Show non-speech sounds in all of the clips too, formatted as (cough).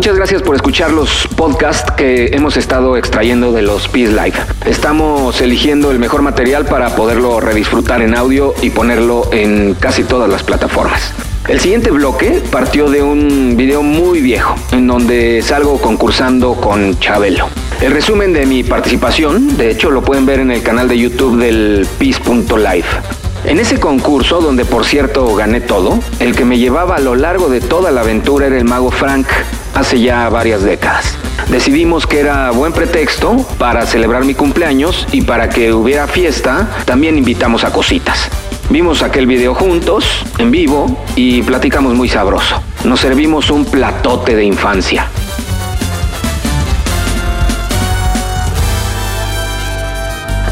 Muchas gracias por escuchar los podcasts que hemos estado extrayendo de los Peace Life. Estamos eligiendo el mejor material para poderlo redisfrutar en audio y ponerlo en casi todas las plataformas. El siguiente bloque partió de un video muy viejo, en donde salgo concursando con Chabelo. El resumen de mi participación, de hecho, lo pueden ver en el canal de YouTube del Peace.life. En ese concurso, donde por cierto gané todo, el que me llevaba a lo largo de toda la aventura era el mago Frank, hace ya varias décadas. Decidimos que era buen pretexto para celebrar mi cumpleaños y para que hubiera fiesta, también invitamos a cositas. Vimos aquel video juntos, en vivo, y platicamos muy sabroso. Nos servimos un platote de infancia.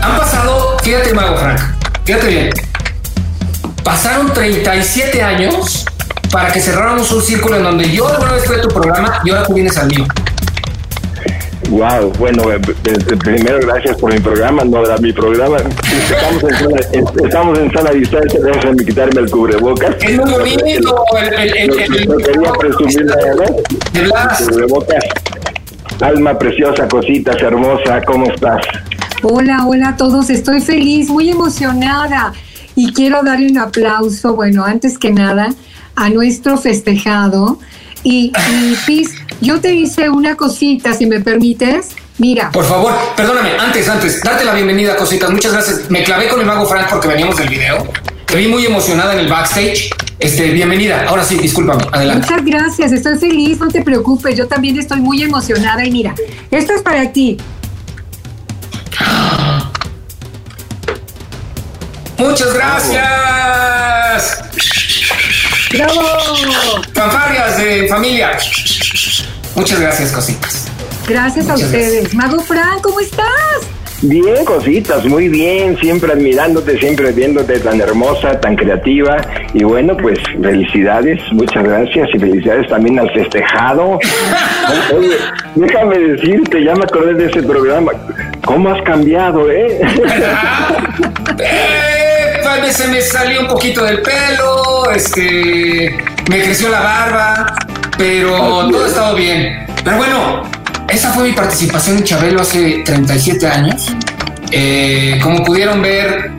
Han pasado, fíjate, Mago Frank, fíjate bien. Pasaron 37 años para que cerráramos un círculo en donde yo alguna vez fui a tu programa y ahora tú vienes al mío. Wow, bueno, eh, eh, primero gracias por mi programa, no era mi programa. Estamos en sala, estamos en sala distancia, déjame quitarme el cubrebocas. Es muy bonito el, el, el, No, el- no quería presumir nada más. de Blas. Cubrebocas. Alma preciosa, cositas hermosa, ¿cómo estás? Hola, hola a todos, estoy feliz, muy emocionada y quiero darle un aplauso, bueno, antes que nada, a nuestro festejado. Y, y Pis, yo te hice una cosita, si me permites. Mira, Por favor, perdóname, antes, antes, date la bienvenida, cositas. Muchas gracias. Me clavé con el mago Frank porque veníamos del video. Te vi muy emocionada en el backstage. Este, bienvenida. Ahora sí, discúlpame. Adelante. muchas gracias, estoy feliz, no te preocupes, yo también estoy muy emocionada. Y mira, esto es para ti. Muchas gracias. ¡Bravo! Fanfarrias de familia. Muchas gracias, cositas. Gracias a ustedes. Mago Fran, ¿cómo estás? Bien, cositas, muy bien, siempre admirándote, siempre viéndote tan hermosa, tan creativa. Y bueno, pues felicidades, muchas gracias y felicidades también al festejado. (laughs) Oye, déjame decirte, ya me acordé de ese programa. ¿Cómo has cambiado, eh? (laughs) Tal vez se me salió un poquito del pelo, este, me creció la barba, pero todo ha estado bien. Pero bueno, esa fue mi participación en Chabelo hace 37 años. Eh, como pudieron ver,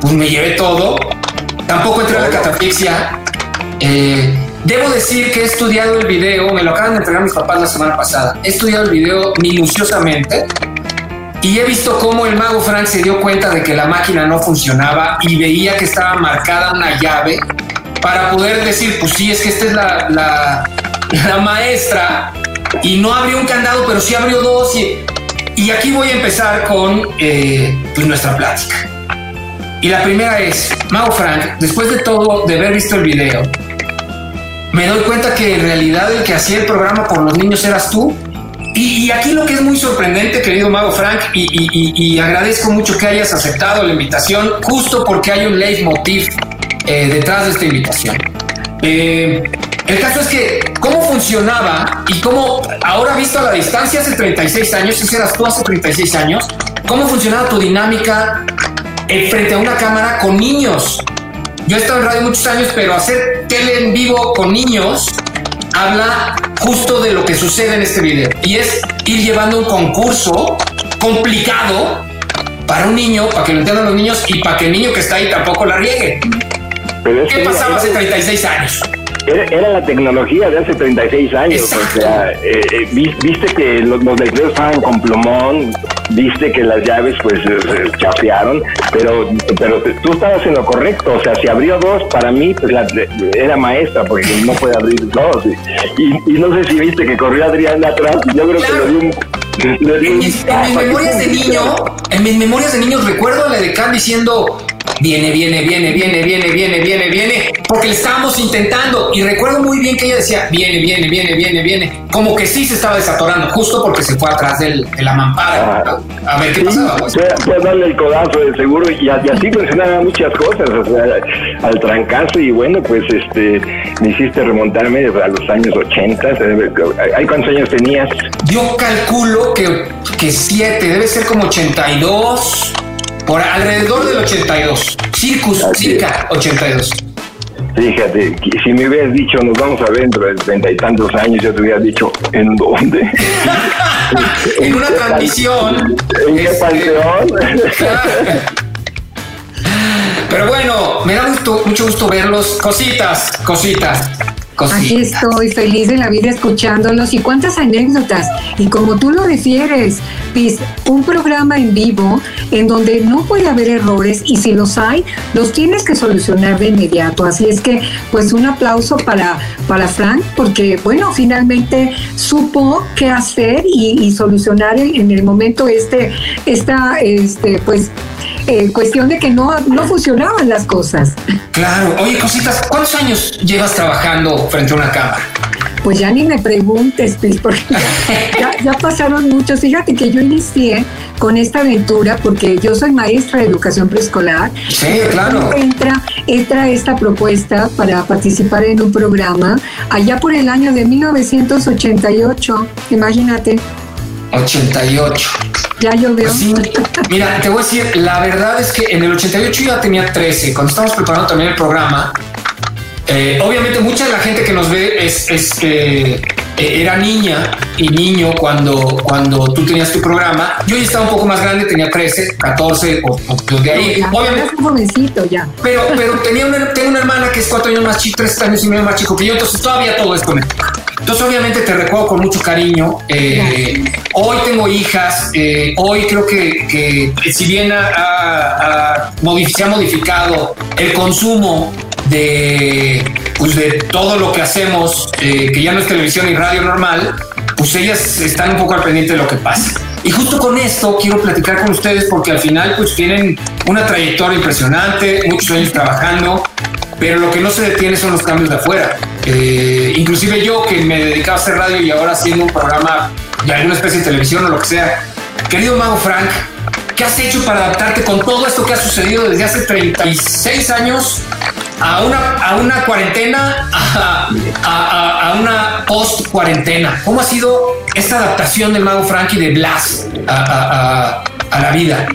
pues me llevé todo. Tampoco entré a la catafixia. Eh, debo decir que he estudiado el video, me lo acaban de entregar mis papás la semana pasada. He estudiado el video minuciosamente y he visto cómo el mago Frank se dio cuenta de que la máquina no funcionaba y veía que estaba marcada una llave para poder decir, pues sí, es que esta es la, la, maestra y no abrió un candado, pero sí abrió dos. Y, y aquí voy a empezar con eh, pues nuestra plática. Y la primera es, Mago Frank, después de todo, de haber visto el video, me doy cuenta que en realidad el que hacía el programa por los niños eras tú. Y, y aquí lo que es muy sorprendente, querido Mago Frank, y, y- y- agradezco mucho que hayas aceptado la invitación, justo porque hay un leitmotiv eh, detrás de esta invitación. Eh, el caso es que, ¿cómo funcionaba y cómo, ahora visto a la distancia, hace 36 años, ese eras tú hace 36 años, cómo funcionaba tu dinámica eh, frente a una cámara con niños? Yo he estado en radio muchos años, pero hacer tele en vivo con niños habla justo de lo que sucede en este video. Y es ir llevando un concurso complicado para un niño, para que lo entiendan los niños y para que el niño que está ahí tampoco la riegue. Pero ¿Qué pasaba hace 36 años? Era, era la tecnología de hace 36 años, Exacto. o sea, eh, eh, vi- viste que los, los letreros estaban con plumón, viste que las llaves pues eh, chafearon, pero pero tú estabas en lo correcto, o sea, si abrió dos, para mí pues la- era maestra, porque no puede abrir dos, y, y- no sé si viste que corrió Adrián atrás, yo creo Claro. que le dio un... En mis, en mis tapa, memorias de niño, en mis memorias de niño recuerdo a la diciendo Viene, viene, viene, viene, viene, viene, viene, viene. Porque le estábamos intentando. Y recuerdo muy bien que ella decía, viene, viene, viene, viene, viene. Como que sí se estaba desatorando, justo porque se fue atrás del, de la mampara. A ver qué sí, pasaba. Pues? Darle el codazo de seguro. Y, así pues, funcionaban muchas cosas. Al, trancazo. Y bueno, pues este me hiciste remontarme a los años 80. ¿Hay eh, cuántos años tenías? Yo calculo que, que siete, debe ser como 82 por alrededor del 82, circus, Así circa 82. Fíjate, si me hubieras dicho nos vamos a ver dentro de treinta y tantos años, yo te hubiera dicho, ¿en dónde? (laughs) en una transmisión. ¿En qué Este, panteón? (laughs) Pero bueno, me da gusto, mucho gusto verlos. Cositas, cositas, cositas. Aquí estoy feliz de la vida escuchándolos y cuántas anécdotas. Y como tú lo refieres, Piz, un programa en vivo en donde no puede haber errores y si los hay, los tienes que solucionar de inmediato. Así es que, pues un aplauso para, para Frank porque, bueno, finalmente supo qué hacer y, y solucionar en, en el momento este, esta, este, pues, eh, cuestión de que no, no funcionaban las cosas. Claro. Oye, cositas, ¿cuántos años llevas trabajando frente a una cámara? Pues ya ni me preguntes, Pis, porque ya, (laughs) ya- ya pasaron muchos. Fíjate que yo inicié con esta aventura porque yo soy maestra de educación preescolar. Sí, claro. Entra, entra esta propuesta para participar en un programa allá por el año de 1988. Imagínate, 88. Ya llovió. Sí, mira, te voy a decir, la verdad es que en el 88 yo ya tenía 13, cuando estábamos preparando también el programa, eh, obviamente mucha de la gente que nos ve es, es, eh, era niña y niño cuando, cuando tú tenías tu programa. Yo ya estaba un poco más grande, tenía 13, 14 o, o de ahí. Ya, Obviamente, jovencito ya. pero, pero tenía una, tengo una hermana que es cuatro años más chico, tres años y medio más chico que yo, entonces todavía todo es con él. Entonces, obviamente, te recuerdo con mucho cariño. Eh, hoy tengo hijas, eh, hoy creo que, que si bien ha- ha- ha se ha modificado el consumo de, pues de todo lo que hacemos, eh, que ya no es televisión y radio normal, pues ellas están un poco al pendiente de lo que pasa. Y justo con esto quiero platicar con ustedes porque al final pues tienen una trayectoria impresionante, muchos años trabajando, pero lo que no se detiene son los cambios de afuera. Eh, inclusive yo que me dedicaba a hacer radio y ahora haciendo un programa de alguna especie de televisión o lo que sea. Querido Mago Frank, ¿qué has hecho para adaptarte con todo esto que ha sucedido desde hace 36 años a una, a una cuarentena, a, a- a- una post-cuarentena? ¿Cómo ha sido esta adaptación del Mago Frank y de Blas a- a la vida?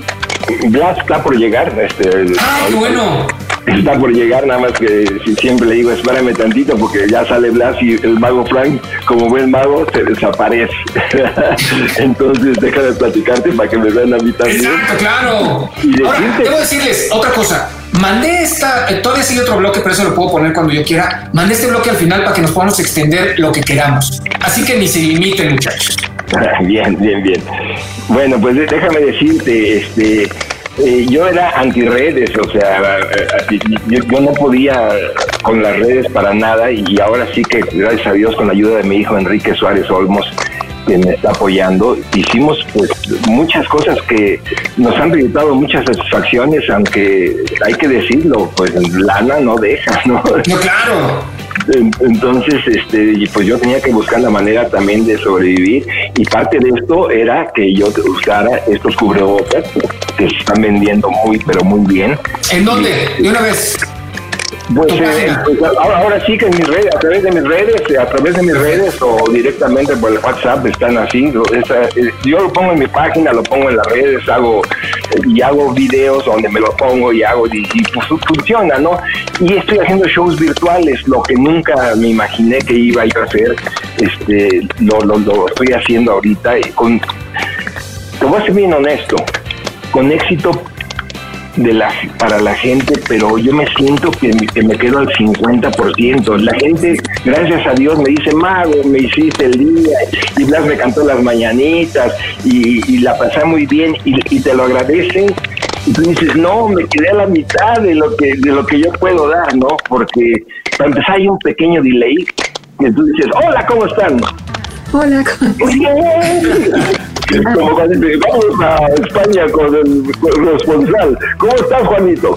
Blas está por llegar. Este, ¡Ay, qué bueno! Está por llegar, nada más que si siempre le digo, espérame tantito, porque ya sale Blas y el mago Frank, como buen mago, se desaparece. (laughs) Entonces, deja de platicarte para que me vean a mí también. Exacto, claro. Y Ahora, decirte- debo decirles otra cosa. Mandé esta, eh, todavía sigue otro bloque, pero eso lo puedo poner cuando yo quiera. Mandé este bloque al final para que nos podamos extender lo que queramos. Así que ni se limiten, muchachos. (laughs) Bien, bien, bien. Bueno, pues déjame decirte, este, eh, yo era antirredes, o sea, eh, yo, yo no podía con las redes para nada y ahora sí que, gracias a Dios, con la ayuda de mi hijo Enrique Suárez Olmos, que me está apoyando, hicimos pues muchas cosas que nos han resultado muchas satisfacciones, aunque hay que decirlo, pues lana no deja, ¿no? No, claro. En- Entonces, este, pues yo tenía que buscar la manera también de sobrevivir y parte de esto era que yo usara estos cubrebocas que se están vendiendo muy, pero muy bien. ¿En dónde? De una vez. Pues, eh, pues, ahora, ahora sí que en mis redes, a través de mis redes, eh, a través de mis redes o directamente por el WhatsApp están así. esa- eh, yo lo pongo en mi página, lo pongo en las redes, hago eh, y hago videos donde me lo pongo y hago y, y, pues fu- funciona, ¿no? Y estoy haciendo shows virtuales, lo que nunca me imaginé que iba a ir a hacer, este, lo, lo, lo estoy haciendo ahorita y con, te voy a ser bien honesto, con éxito de la, para la gente, pero yo me siento que, me- que me quedo al 50%. La gente, gracias a Dios, me dice, Mago, me hiciste el día, y Blas me cantó las mañanitas, y, y la pasé muy bien, y, y te lo agradecen. Y tú dices, no, me quedé a la mitad de lo que de lo que yo puedo dar, ¿no? Porque para empezar hay un pequeño delay, y tú dices, hola, ¿cómo están? Hola, Muy bien. (laughs) Vamos a España con el corresponsal. ¿Cómo estás, Juanito?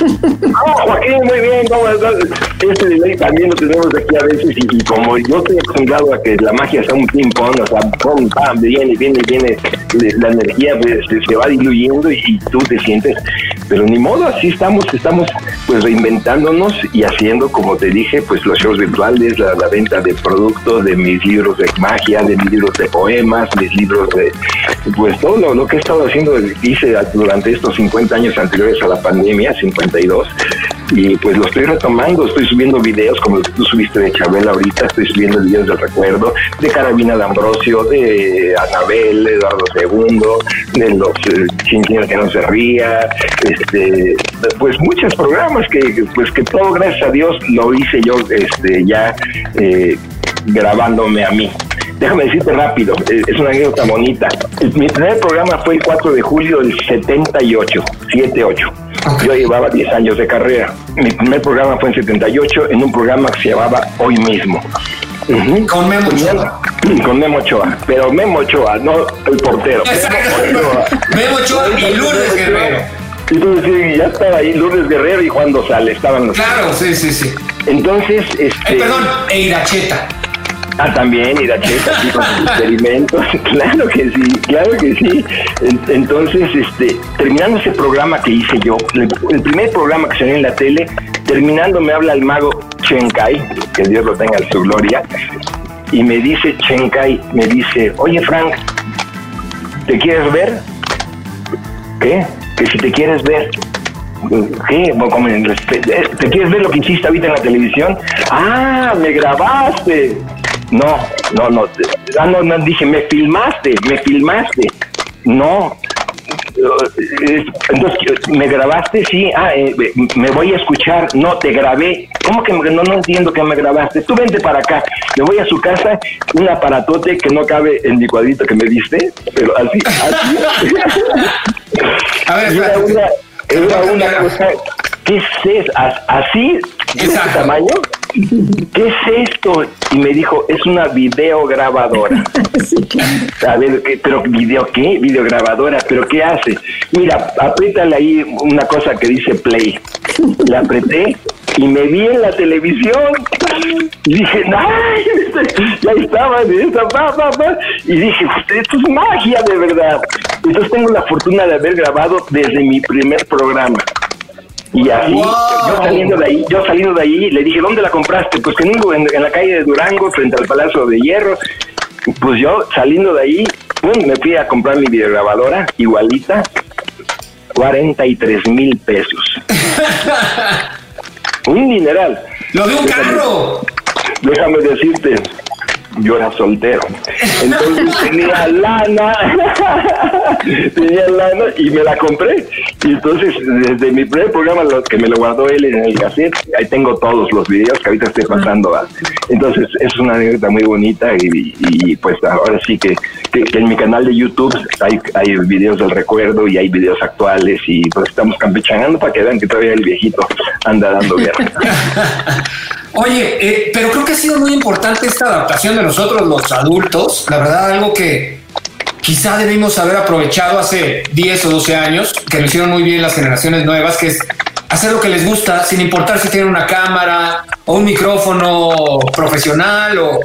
Ah, Joaquín, muy bien, ¿cómo estás? Este delay también lo tenemos aquí a veces y, como yo estoy acostumbrado a que la magia sea un ping-pong, o sea, pum, pam, viene, viene, viene, la energía pues, se, va diluyendo y, y tú te sientes, pero ni modo, así estamos, estamos pues reinventándonos y haciendo, como te dije, pues los shows virtuales, la, venta de productos, de mis libros de magia, de mis libros de poemas, mis libros de, pues todo lo, que he estado haciendo, hice durante estos 50 años anteriores a la pandemia, 52, y pues lo estoy retomando, estoy subiendo videos como los que tú subiste de Chabela ahorita, estoy subiendo videos del recuerdo, de Carabina de Ambrosio, de Anabel, Eduardo II, de los eh, que no se ría, este, pues muchos programas que pues que todo gracias a Dios lo hice yo este ya eh, grabándome a mí. Déjame decirte rápido, eh, es una anécdota bonita. Mi primer programa fue el 4 de julio del 78, 78. Yo llevaba 10 años de carrera. Mi primer programa fue en 78 en un programa que se llamaba Hoy mismo. Con Memo Ochoa. Con Memo Ochoa, pero Memo Ochoa, no el portero. Memo Ochoa y Lourdes Guerrero. Entonces, ya estaba ahí Lourdes Guerrero y Juan Dosal, estaban los. Claro, sí, sí, sí. Entonces, este. Eh, perdón, e Iracheta. Ah, también, Iracheta, sí, con sus experimentos. (laughs) claro que sí, claro que sí. Entonces, este, terminando ese programa que hice yo, el primer programa que salió en la tele, terminando me habla el mago Chenkai, que Dios lo tenga en su gloria, y me dice Chenkai, me dice, oye Frank, ¿te quieres ver? ¿Qué? Que si te quieres ver. ¿Qué? ¿Te quieres ver lo que hiciste ahorita en la televisión? Ah, me grabaste. No, no, no. Ah, no, no, dije, me filmaste, me filmaste. No. Entonces, ¿me grabaste? Sí. Ah, eh, me voy a escuchar. No, te grabé. ¿Cómo que no, no entiendo que me grabaste? Tú vente para acá. Me voy a su casa, un aparatote que no cabe en mi cuadrito que me diste, pero así, así. (laughs) a ver, era una cosa, ¿qué es eso? ¿Así? ¿De ese tamaño? ¿qué es esto? Y me dijo, es una videograbadora. (laughs) A ver, ¿pero video qué? Videograbadora, ¿pero qué hace? Mira, apriétale ahí una cosa que dice play. La apreté y me vi en la televisión. Y dije, ¡ay! Ya estaba, y dije, esto es magia de verdad. Entonces tengo la fortuna de haber grabado desde mi primer programa. Y así, yo saliendo de ahí, yo saliendo de ahí, le dije, ¿dónde la compraste? Pues en, en la calle de Durango, frente al Palacio de Hierro. Pues yo saliendo de ahí, me fui a comprar mi videograbadora, igualita, 43 mil pesos. (laughs) un dineral. ¡Lo de un carro! Déjame decirte, yo era soltero. Entonces (laughs) tenía lana, (laughs) tenía lana y me la compré. Y entonces, desde mi primer programa, lo, que me lo guardó él en el cassette, ahí tengo todos los videos que ahorita estoy pasando. Entonces, es una anécdota muy bonita y, pues ahora sí que, en mi canal de YouTube hay, hay videos del recuerdo y hay videos actuales y pues estamos campechanando para que vean que todavía el viejito anda dando guerra. (laughs) Oye, eh, pero creo que ha sido muy importante esta adaptación de nosotros los adultos. La verdad, algo que quizá debimos haber aprovechado hace 10 o 12 años, que lo hicieron muy bien las generaciones nuevas, que es hacer lo que les gusta, sin importar si tienen una cámara o un micrófono profesional o...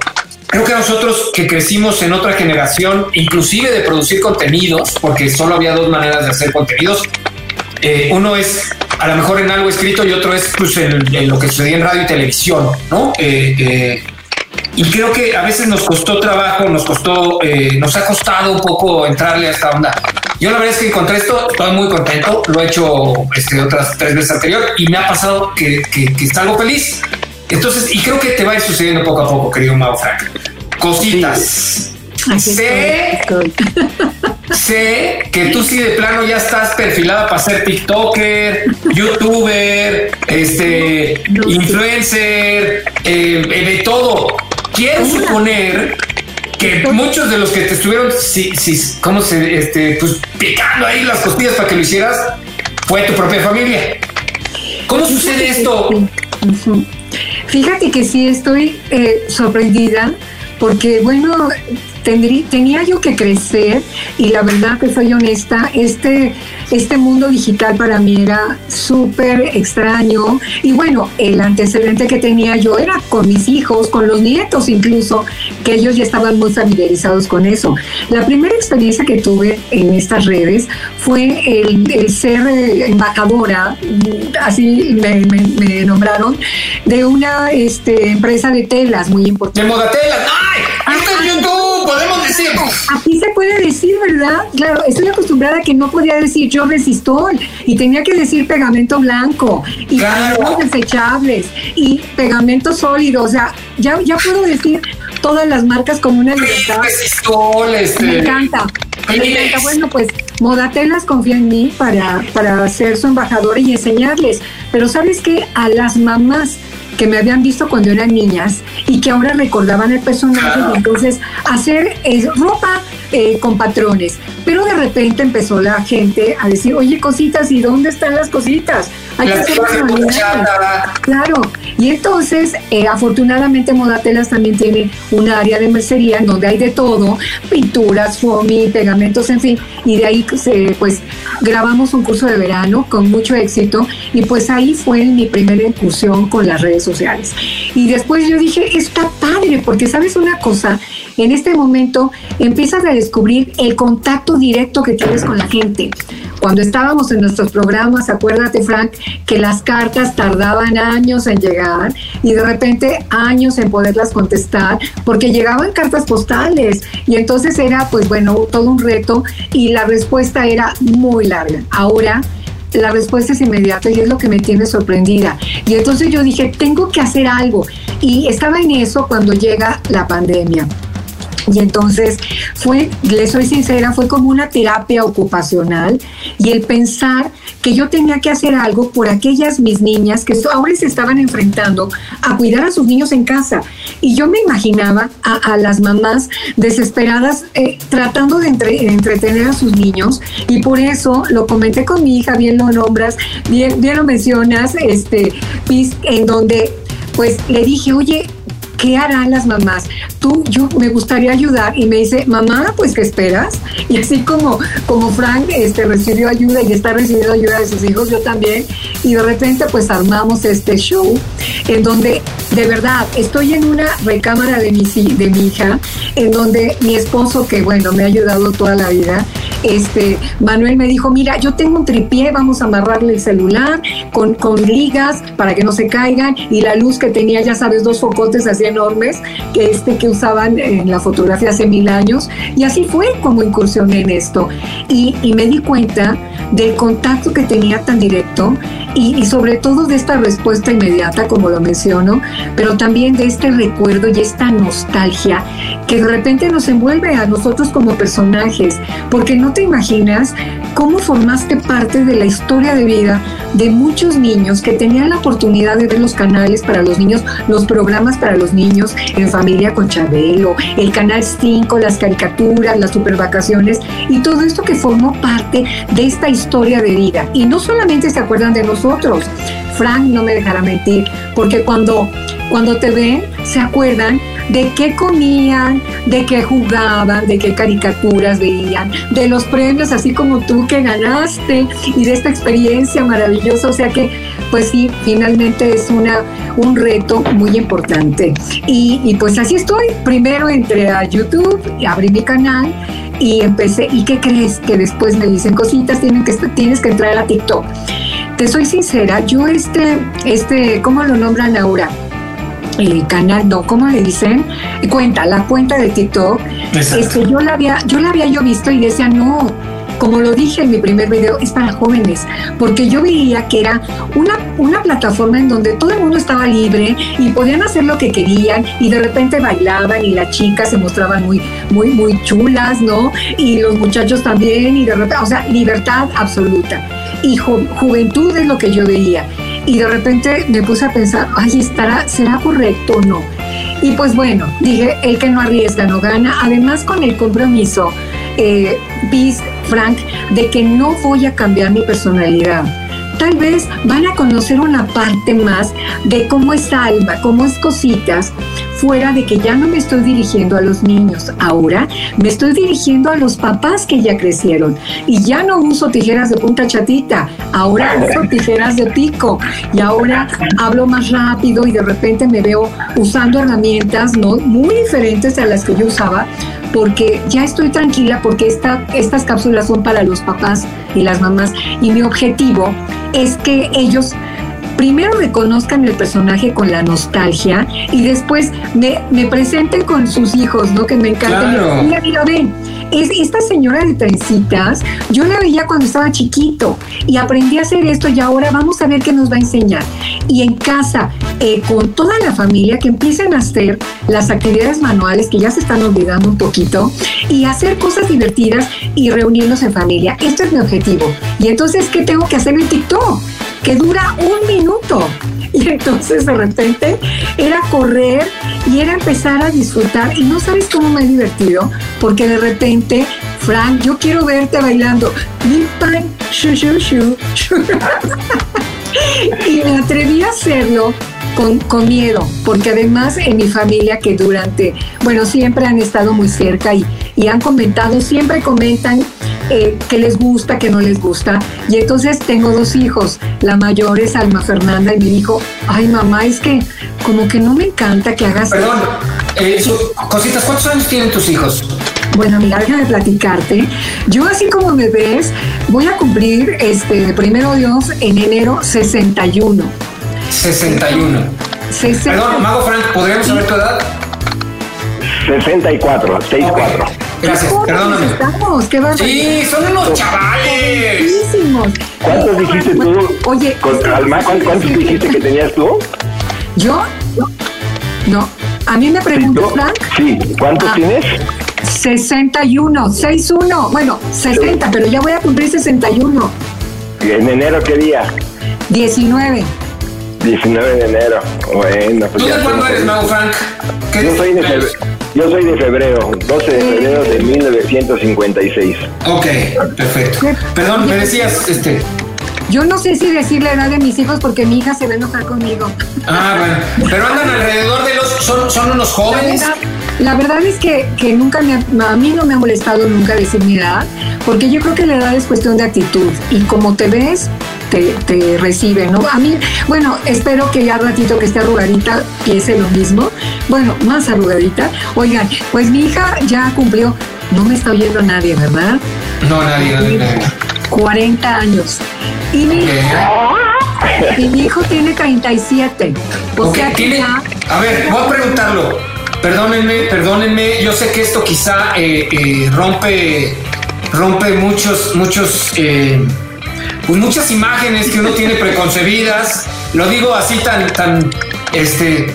Creo que nosotros que crecimos en otra generación, inclusive de producir contenidos, porque solo había dos maneras de hacer contenidos, eh, uno es a lo mejor en algo escrito y otro es pues, en, lo que sucedía en radio y televisión, ¿no? Eh, eh, y creo que a veces nos costó trabajo, nos costó, nos ha costado un poco entrarle a esta onda. Yo la verdad es que encontré esto, estoy muy contento, lo he hecho este, otras tres veces anterior y me ha pasado que, que, que algo feliz. Entonces, y creo que te va a ir sucediendo poco a poco, querido Mau Frank. Cositas. Sé, sé (laughs) que tú sí de plano ya estás perfilada para ser TikToker, YouTuber, este, influencer, eh, de todo. Quiero suponer que muchos de los que te estuvieron, si, si, ¿cómo se, este, pues picando ahí las costillas para que lo hicieras, fue tu propia familia. ¿Cómo sucede esto? Fíjate que sí estoy eh, sorprendida porque, bueno, tenía yo que crecer y la verdad que soy honesta, este, este mundo digital para mí era súper extraño y bueno, el antecedente que tenía yo era con mis hijos, con los nietos incluso, que ellos ya estaban muy familiarizados con eso. La primera experiencia que tuve en estas redes fue el, ser embajadora, así me, nombraron, de una este, empresa de telas muy importante. ¿De moda telas? ¡Ay! ¡Esto es YouTube! Podemos decir. Aquí se puede decir, ¿verdad? Claro, estoy acostumbrada a que no podía decir yo resistol y tenía que decir pegamento blanco y Claro. desechables y pegamento sólido. O sea, ya, ya puedo decir todas las marcas con una libertad. Resistol, este. Me encanta. Me encanta. Bueno, pues Modatelas confía en mí para, para ser su embajadora y enseñarles. Pero ¿sabes qué? A las mamás que me habían visto cuando eran niñas y que ahora recordaban el personaje y entonces hacer eh, ropa eh, con patrones. Pero de repente empezó la gente a decir, oye, cositas, ¿y dónde están las cositas? Hay que hacer cosas manualidades". chatas. Claro, y entonces eh, afortunadamente Modatelas también tiene un área de mercería en donde hay de todo, pinturas, foamy, pegamentos, en fin, y de ahí se, pues grabamos un curso de verano con mucho éxito y pues ahí fue mi primera incursión con las redes sociales. Y después yo dije, está padre, porque sabes una cosa, en este momento empiezas a descubrir el contacto directo que tienes con la gente. Cuando estábamos en nuestros programas, acuérdate Frank, que las cartas tardaban años en llegar y de repente años en poderlas contestar, porque llegaban cartas postales y entonces era pues bueno, todo un reto y la respuesta era muy larga. Ahora la respuesta es inmediata y es lo que me tiene sorprendida. Y entonces yo dije, tengo que hacer algo. Y estaba en eso cuando llega la pandemia. Y entonces fue, le soy sincera, fue como una terapia ocupacional y el pensar que yo tenía que hacer algo por aquellas mis niñas que ahora se estaban enfrentando a cuidar a sus niños en casa. Y yo me imaginaba a, las mamás desesperadas eh, tratando de, entre- entretener a sus niños y por eso lo comenté con mi hija, bien lo nombras, bien, bien lo mencionas, este, en donde pues le dije, oye, ¿qué harán las mamás? Tú, yo me gustaría ayudar y me dice, mamá, pues ¿qué esperas? (laughs) Y así como, como Frank este, recibió ayuda y está recibiendo ayuda de sus hijos, yo también. Y de repente pues armamos este show en donde de verdad estoy en una recámara de mi, de mi hija, en donde mi esposo, que bueno, me ha ayudado toda la vida, este, Manuel me dijo, mira, yo tengo un tripié, vamos a amarrarle el celular con, con ligas para que no se caigan y la luz que tenía, ya sabes, dos focotes así enormes que, este, que usaban en la fotografía hace mil años. Y así fue como incursioné en esto. Y, me di cuenta del contacto que tenía tan directo y sobre todo de esta respuesta inmediata, como lo menciono, pero también de este recuerdo y esta nostalgia que de repente nos envuelve a nosotros como personajes, porque no te imaginas cómo formaste parte de la historia de vida de muchos niños que tenían la oportunidad de ver los canales para los niños, los programas para los niños en familia con Chabelo, el canal 5, las caricaturas, las supervacaciones y todo esto que formó parte de esta historia de vida. Y no solamente se acuerdan de nosotros, Frank no me dejará mentir, porque cuando, cuando te ven, se acuerdan de qué comían, de qué jugaban, de qué caricaturas veían, de los premios, así como tú que ganaste y de esta experiencia maravillosa. O sea que, pues sí, finalmente es una, un reto muy importante. Y, pues así estoy. Primero entré a YouTube abrí mi canal y empecé. ¿Y qué crees? Que después me dicen cositas, tienen que, tienes que entrar a TikTok. Te soy sincera, yo este, este, ¿cómo lo nombran ahora? El canal, no, ¿cómo le dicen? Cuenta, la cuenta de TikTok. Este, yo la había, yo la había yo visto y decía, no, como lo dije en mi primer video, es para jóvenes, porque yo veía que era una, una plataforma en donde todo el mundo estaba libre y podían hacer lo que querían y de repente bailaban y las chicas se mostraban muy, muy, muy chulas, ¿no? Y los muchachos también y de repente, o sea, libertad absoluta. Y ju- juventud es lo que yo veía. Y de repente me puse a pensar, ay, ¿estará, ¿será correcto o no? Y pues bueno, dije, el que no arriesga no gana. Además con el compromiso, eh, bis, Frank, de que no voy a cambiar mi personalidad. Tal vez van a conocer una parte más de cómo es Alba, cómo es Cositas, fuera de que ya no me estoy dirigiendo a los niños. Ahora me estoy dirigiendo a los papás que ya crecieron. Y ya no uso tijeras de punta chatita, ahora uso tijeras de pico. Y ahora hablo más rápido y de repente me veo usando herramientas ¿no? muy diferentes a las que yo usaba porque ya estoy tranquila porque esta, estas cápsulas son para los papás y las mamás y mi objetivo es que ellos primero reconozcan el personaje con la nostalgia y después me, me presenten con sus hijos, ¿no? Que me encantan. Claro. Mira, mira, ven, es, esta señora de trencitas, yo la veía cuando estaba chiquito y aprendí a hacer esto y ahora vamos a ver qué nos va a enseñar. Y en casa, eh, con toda la familia, que empiecen a hacer las actividades manuales que ya se están olvidando un poquito y hacer cosas divertidas y reunirnos en familia. Este es mi objetivo. Y entonces, ¿qué tengo que hacer en TikTok? Que dura un minuto. (laughs) Y entonces de repente era correr y era empezar a disfrutar. Y no sabes cómo me he divertido, porque de repente, Frank, yo quiero verte bailando. (laughs) Y me atreví a hacerlo con, con, miedo, porque además en mi familia que durante, bueno, siempre han estado muy cerca y, y han comentado, siempre comentan eh, que les gusta, que no les gusta. Y entonces tengo dos hijos, la mayor es Alma Fernanda y me dijo, ay mamá, es que como que no me encanta que hagas... Perdón, eh, cositas, ¿cuántos años tienen tus hijos? Bueno, mira, déjame platicarte. Yo así como me ves, voy a cumplir, este, primero Dios, en enero 61. 61. 60. Perdón, Mago Frank, ¿podríamos saber tu edad? 64, 64. Okay. Gracias, perdóname. Estamos, qué Sí, son unos chavales. Buenísimos. ¿Cuántos dijiste tú? Oye, con, Alma, ¿cuántos, ¿cuántos dijiste que tenías tú? ¿Yo? No. A mí me preguntó ¿Sí, Frank. Sí, ¿cuántos ah, tienes? 61, 61. Bueno, 60, sí. pero ya voy a cumplir 61. ¿En enero qué día? 19. 19 de enero. Bueno, pues. ¿Tú de cuándo eres, Mau Frank? Yo soy, de febrero, yo soy de febrero, 12 de febrero de 1956. Ok, perfecto. Perdón, me decías, este. Yo no sé si decir la edad de mis hijos porque mi hija se va a enojar conmigo. Ah, bueno. Pero andan alrededor de los. ¿Son, son unos jóvenes? La verdad, la verdad es que, que nunca me ha, a mí no me ha molestado nunca decir mi edad, porque yo creo que la edad es cuestión de actitud. Y como te ves, te, te, recibe, ¿no? A mí, bueno, espero que ya ratito que esté arrugadita piense lo mismo. Bueno, más arrugadita. Oigan, pues mi hija ya cumplió, no me está oyendo nadie, ¿verdad? No, nadie, nadie, nadie. 40 años. Y mi, okay. y mi hijo tiene 37. O okay, sea que tiene, ya, a ver, voy a preguntarlo. Perdónenme, perdónenme. Yo sé que esto quizá eh, eh, rompe, rompe muchos, muchos. Eh, pues muchas imágenes que uno tiene preconcebidas. Lo digo así tan, tan, este,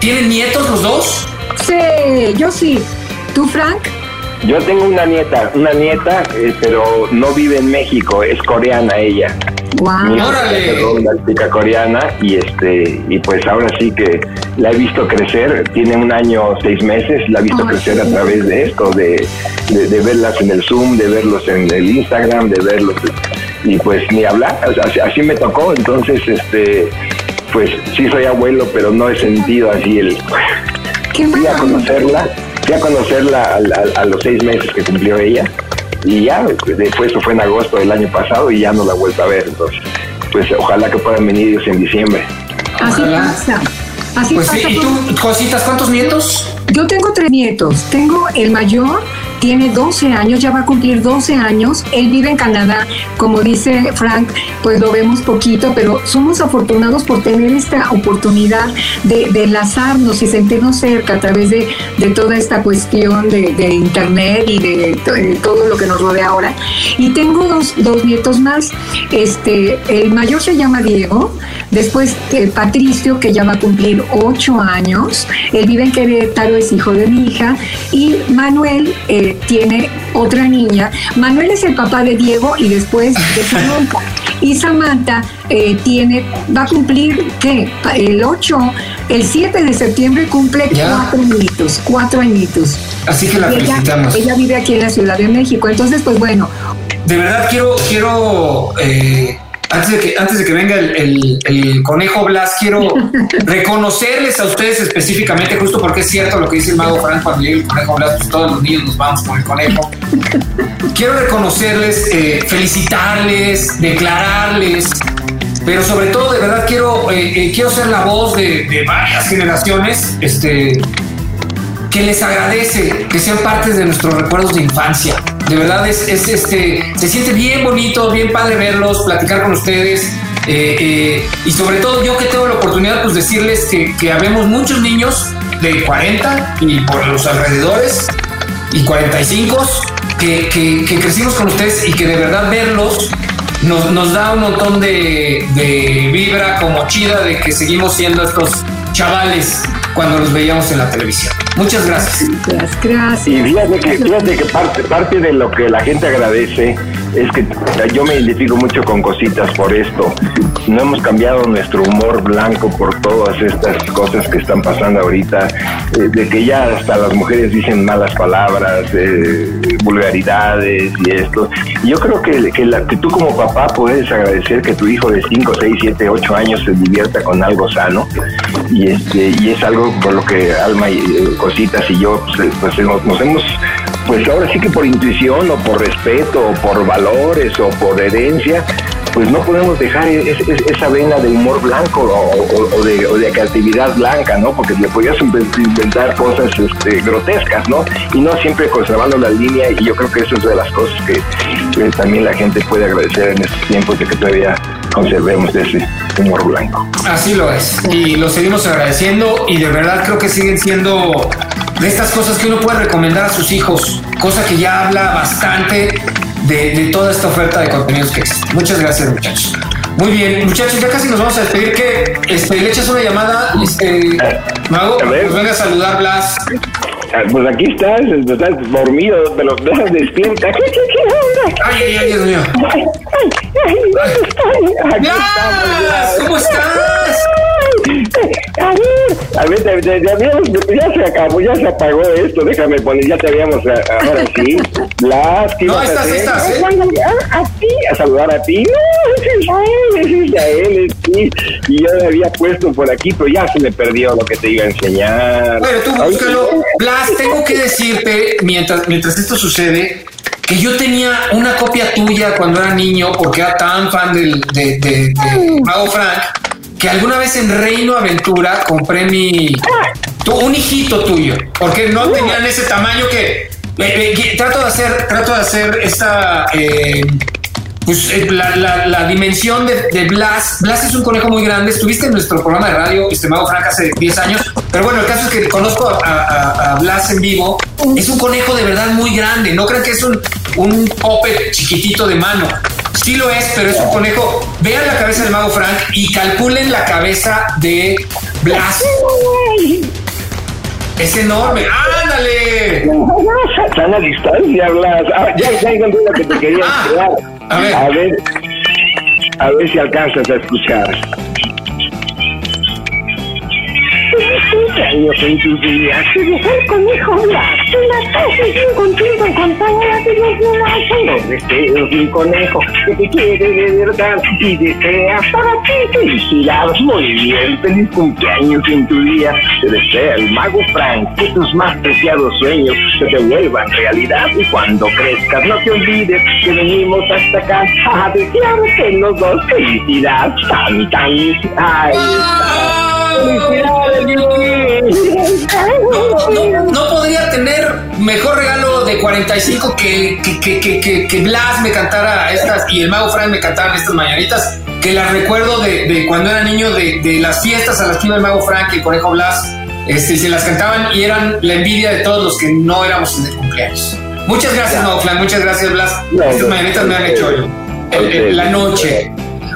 ¿tienen nietos los dos? Sí, yo sí. ¿Tú, Frank? Yo tengo una nieta, una nieta, eh, pero no vive en México, es coreana ella. Wow. Es una chica coreana y este y pues ahora sí que la he visto crecer, tiene un año seis meses, la he visto oh, crecer sí. a través de esto, de, de, de, verlas en el Zoom, de verlos en el Instagram, de verlos y pues ni hablar, así, así me tocó, entonces este pues sí soy abuelo, pero no he sentido así el fui a conocerla, fui a conocerla a, a, a los seis meses que cumplió ella y ya, después eso fue en agosto del año pasado y ya no la he vuelto a ver, entonces, pues ojalá que puedan venir ellos en diciembre. Así pasa. Así pues pasa sí, ¿y tú, cositas, cuántos nietos? Yo tengo tres nietos. Tengo el mayor, tiene 12 años, ya va a cumplir 12 años. Él vive en Canadá. Como dice Frank, pues lo vemos poquito, pero somos afortunados por tener esta oportunidad de, de enlazarnos y sentirnos cerca a través de, de toda esta cuestión de, de Internet y de, todo lo que nos rodea ahora. Y tengo dos, dos nietos más. Este, el mayor se llama Diego, después eh, Patricio, que ya va a cumplir 8 años. Él vive en Querétaro, es hijo de mi hija. Y Manuel, eh, tiene otra niña. Manuel es el papá de Diego y después de Samantha. (laughs) Y Samantha eh, tiene, va a cumplir, ¿qué? El 8, el 7 de septiembre cumple Ya. cuatro añitos, cuatro añitos. Así que la ella, felicitamos. ella vive aquí en la Ciudad de México. Entonces, pues bueno, De verdad quiero, quiero eh, antes, de que, antes de que venga el, el- el conejo Blas, quiero (laughs) reconocerles a ustedes específicamente, justo porque es cierto lo que dice el mago Frank, cuando llegue el conejo Blas, pues todos los niños nos vamos con el conejo. Quiero reconocerles, eh, felicitarles, declararles, pero sobre todo de verdad quiero, eh, eh, quiero ser la voz de, de varias generaciones, este, que les agradece que sean partes de nuestros recuerdos de infancia. De verdad es, es, este, se siente bien bonito, bien padre verlos, platicar con ustedes. Eh, eh, y sobre todo yo que tengo la oportunidad, pues decirles que, que habemos muchos niños de 40 y por los alrededores y 45 que, que, que crecimos con ustedes y que de verdad verlos nos, nos da un montón de, de vibra como chida de que seguimos siendo estos chavales cuando los veíamos en la televisión. Muchas gracias. Gracias. Y fíjate que, fíjate que parte, parte de lo que la gente agradece es que yo me identifico mucho con cositas por esto. No hemos cambiado nuestro humor blanco por todas estas cosas que están pasando ahorita, eh, de que ya hasta las mujeres dicen malas palabras, eh, vulgaridades y esto. Yo creo que, que, la, que tú como papá puedes agradecer que tu hijo de 5, 6, 7, 8 años se divierta con algo sano y, este, y es algo por lo que Alma y eh, Cositas y yo pues, pues nos, nos hemos pues ahora sí que por intuición o por respeto o por valores o por herencia, pues no podemos dejar es, es, esa vena de humor blanco o, de, o, creatividad blanca, ¿no? Porque le podías inventar cosas este, grotescas, ¿no? Y no siempre conservando la línea y yo creo que eso es de las cosas que, que también la gente puede agradecer en estos tiempos de que todavía conservemos ese humor blanco. Así lo es. Y lo seguimos agradeciendo y de verdad creo que siguen siendo de estas cosas que uno puede recomendar a sus hijos, cosa que ya habla bastante de, de toda esta oferta de contenidos que existe. Muchas gracias, muchachos. Muy bien, muchachos, ya casi nos vamos a despedir. que este, le echas una llamada, este, Mago, pues venga a saludar, Blas. Pues aquí estás, estás dormido, te lo dejas despierta. ¿Qué, qué, qué onda? Ay, ay, ay, Dios mío. Ay, ay, ay, Blas, ¿cómo estás? A ver, a ver, ya se acabó, ya se apagó esto, déjame poner, ya te habíamos, ahora sí, Blas, ¿qué No, ibas a estás, hacer? estás, ¿eh? A, a ti, a saludar a ti, no, es Israel, es Israel, sí, y yo me había puesto por aquí, pero ya se me perdió lo que te iba a enseñar. Bueno, tú búscalo. Blas, tengo que decirte, mientras, mientras esto sucede, que yo tenía una copia tuya cuando era niño, porque era tan fan del, de, de, de Mago Frank, que alguna vez en Reino Aventura compré mi. Tu, un hijito tuyo, porque no tenían ese tamaño que. eh, eh, trato de hacer, trato de hacer esta. Eh, pues la, la, la, dimensión de, de, Blas. Blas es un conejo muy grande. Estuviste en nuestro programa de radio, Mago Frank, hace 10 años. Pero bueno, el caso es que conozco a, a, a, Blas en vivo. Es un conejo de verdad muy grande. No crean que es un, un puppet chiquitito de mano. Sí lo es, pero es un conejo. Vean la cabeza del Mago Frank y calculen la cabeza de Blas. Es enorme. ¡Ándale! (laughs) Sana distancia, Blas. Ah, ya, ya encontré lo que te quería Ah, a ver. A ver, a ver si alcanzas a escuchar. Años en tus días. Se dejó conejo Blas. En la casa bien contento con todas las demás. Donde estés, mi conejo, que te quiere de verdad y deseas para ti felicidad. Muy bien, feliz cumpleaños en tu día. Te desea el mago Frank que tus más preciados sueños se te vuelvan realidad. Y cuando crezcas, no te olvides que venimos hasta acá a desearte los dos felicidad. Tan, tan, no, no, podría tener mejor regalo de 45 que, que, que, que, que Blas me cantara estas y el Mago Frank me cantaran estas mañanitas, que las recuerdo de, de cuando era niño, de, de, las fiestas a las que iba el Mago Frank y el Conejo Blas, este, se las cantaban y eran la envidia de todos los que no éramos en el cumpleaños. Muchas gracias, Mago Frank, muchas gracias, Blas. No, estas no, mañanitas me han hecho el, el, el, la noche.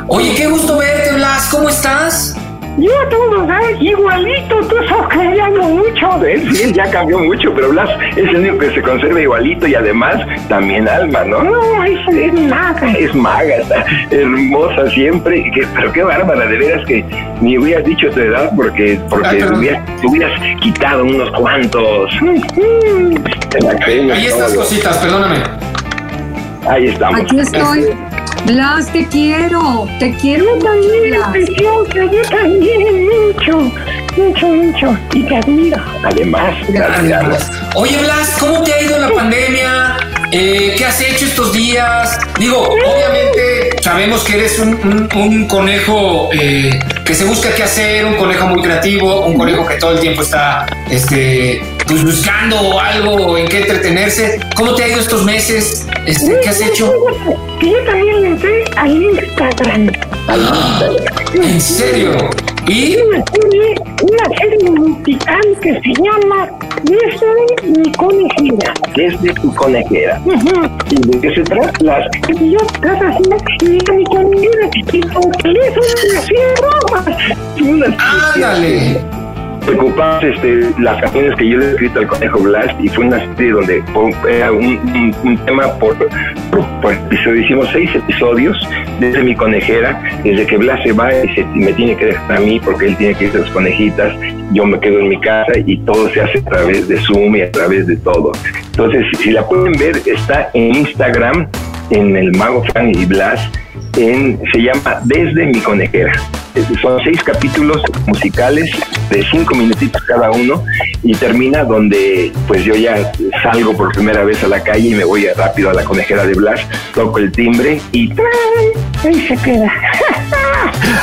Oye, qué gusto verte, Blas, ¿cómo estás? Yo a todos ¿sabes? igualito, tú estás cambiando mucho. Sí, él ya cambió mucho, pero Blas es el único que se conserva igualito y además también Alma, ¿no? No, es, es maga. Es maga, está hermosa siempre. Que, pero qué bárbara, de veras que ni hubieras dicho tu edad porque, porque Ah, hubieras, te hubieras quitado unos cuantos. Ahí, ahí estas cositas, perdóname. Ahí estamos. Aquí estoy. Blas, te quiero. Te quiero Yo también, Blas. preciosa, yo también, mucho, mucho, mucho. Y te admiro. Además, gracias. Oye, Blas, ¿cómo te ha ido la pandemia? Eh, ¿Qué has hecho estos días? Digo, obviamente sabemos que eres un, un- un conejo eh, que se busca qué hacer, un conejo muy creativo, un conejo que todo el tiempo está este, pues buscando algo en qué entretenerse. ¿Cómo te ha ido estos meses? Este, ¿Qué has hecho? Que yo también entré al Instagram. ¿En serio? ¿Y? Una serie, una serie musical que se llama Desde mi conejera. Desde tu conejera. ¿Y de qué se trata? Las Y yo cada día y a mi conejera chiquito, teléfono y así unas Ándale. Preocupadas este, las canciones que yo le he escrito al Conejo Blast y fue una serie donde fue- era un, tema por, por, por episodio. Hicimos seis episodios desde mi conejera, desde que Blas se va y se, me tiene que dejar a mí porque él tiene que irse a las conejitas, yo me quedo en mi casa y todo se hace a través de Zoom y a través de todo. Entonces, si, si la pueden ver, está en Instagram, en el Mago Frank y Blas, en, se llama Desde mi conejera. Son seis capítulos musicales de cinco minutitos cada uno y termina donde pues yo ya salgo por primera vez a la calle y me voy rápido a la conejera de Blas, toco el timbre y. Ahí se queda.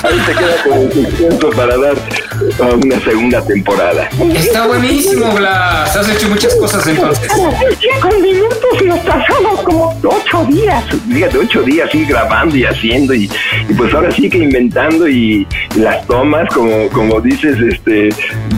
Ahí se queda como el suspenso para dar uh, una segunda temporada. Está buenísimo, Blas. Has hecho muchas cosas entonces. Con minutos nos pasamos como ocho días. Fíjate, ocho días así grabando y haciendo y, y pues ahora sí que inventando y, y las tomas, como, como dices, este,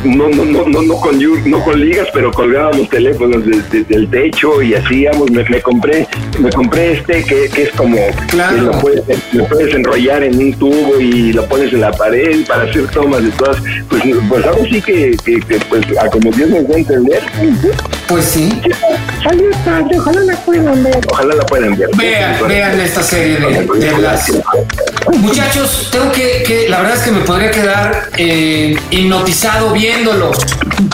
no, no, no, no, no con no con ligas, pero colgábamos teléfonos de- de- del techo y hacíamos, me, me compré, me compré este que, que es como Claro. que lo puedes, lo puedes enrollar en un tubo y lo pones en la pared para hacer tomas de todas, pues, pues ahora sí que, que, que, pues a como Dios nos va a entender, Pues sí. Salió tarde, ojalá la puedan ver. ojalá la puedan ver. Vean, vean esta serie de, de Blas. Muchachos, tengo que, que- la verdad es que me podría quedar eh, hipnotizado viéndolo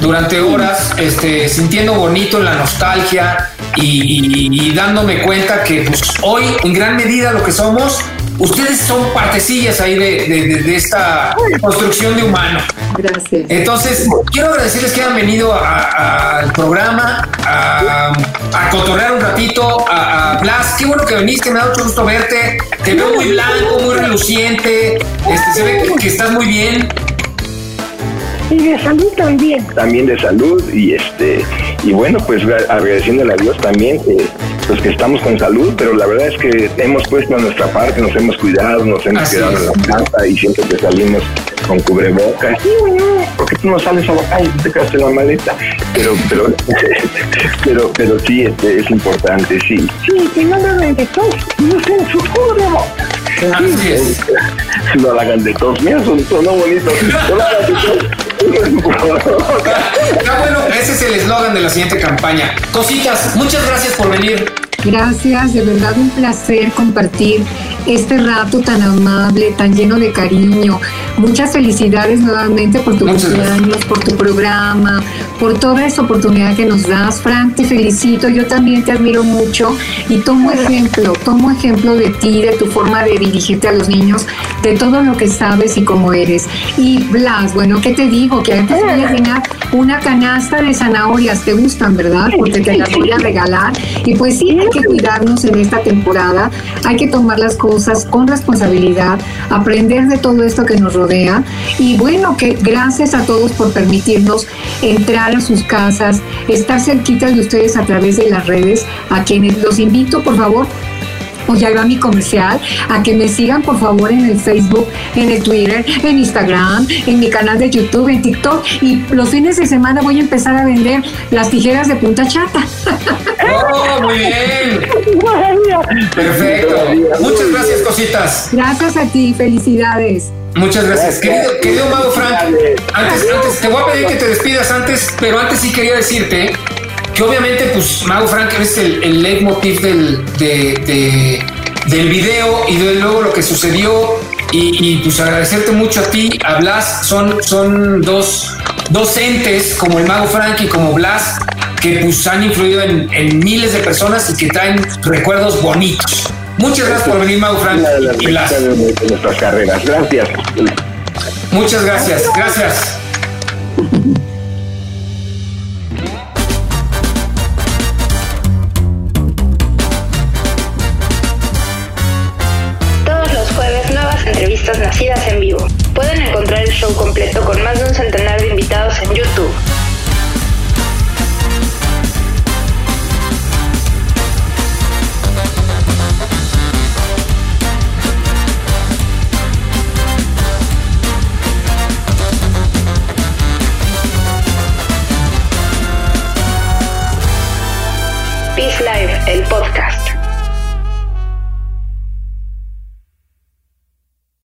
durante horas, este, sintiendo bonito la nostalgia y, y- y dándome cuenta que pues, hoy, en gran medida, lo que somos, ustedes son partecillas ahí de, de- esta construcción de humano. Gracias. Entonces, quiero agradecerles que hayan venido al programa a, a cotorrear un ratito, a, a Blas. Qué bueno que viniste, me da mucho gusto verte. Te veo muy blanco, muy reluciente. Este, se ve que, que estás muy bien. Y de salud también. también de salud y este y bueno pues gra- agradeciéndole a Dios también que pues que estamos con salud pero la verdad es que hemos puesto nuestra parte nos hemos cuidado nos hemos Así quedado es. en la casa y siempre que salimos con cubrebocas porque tú no sales a la calle tú te quedas en la maleta pero pero (laughs) pero pero sí este, es importante sí Sí, que (laughs) no lo hagan de tos. No se su cubrebocas. Así es. no la hagan de tos mira son, sonó bonito no la hagan de tos Está bueno, ese es el eslogan de la siguiente campaña. Cositas, muchas gracias por venir. Gracias, de verdad un placer compartir este rato tan amable, tan lleno de cariño. Muchas felicidades nuevamente por tu Muchas gracias. cumpleaños, por tu programa, por toda esta oportunidad que nos das. Frank, te felicito, yo también te admiro mucho y tomo ejemplo, tomo ejemplo de ti, de tu forma de dirigirte a los niños, de todo lo que sabes y cómo eres. Y Blas, bueno, ¿qué te digo? Que antes voy a llenar una canasta de zanahorias, ¿te gustan, verdad? Porque te las voy a regalar. Y pues sí, que cuidarnos en esta temporada, hay que tomar las cosas con responsabilidad, aprender de todo esto que nos rodea. Y bueno, que gracias a todos por permitirnos entrar a sus casas, estar cerquitas de ustedes a través de las redes, a quienes los invito, por favor, ya va mi comercial, a que me sigan por favor en el Facebook, en el Twitter, en Instagram, en mi canal de YouTube, en TikTok y los fines de semana voy a empezar a vender las tijeras de punta chata. Oh, muy bien. (laughs) Perfecto. Muchas gracias, cositas. Gracias a ti, felicidades. Muchas gracias. Querido, querido Mago Frank, antes, antes, te voy a pedir que te despidas antes, pero antes sí quería decirte que obviamente, pues, Mago Frank es el, el leitmotiv del, de- de- del video y de luego lo que sucedió. Y, y, pues agradecerte mucho a ti, a Blas, son, son dos, dos entes como el Mago Frank y como Blas que pues han influido en, en miles de personas y que traen recuerdos bonitos. Muchas gracias por venir, Mago Frank una de las y Blas. de nuestras carreras gracias Muchas gracias, gracias. Nacidas en vivo. Pueden encontrar el show completo con más de un centenar de invitados en YouTube.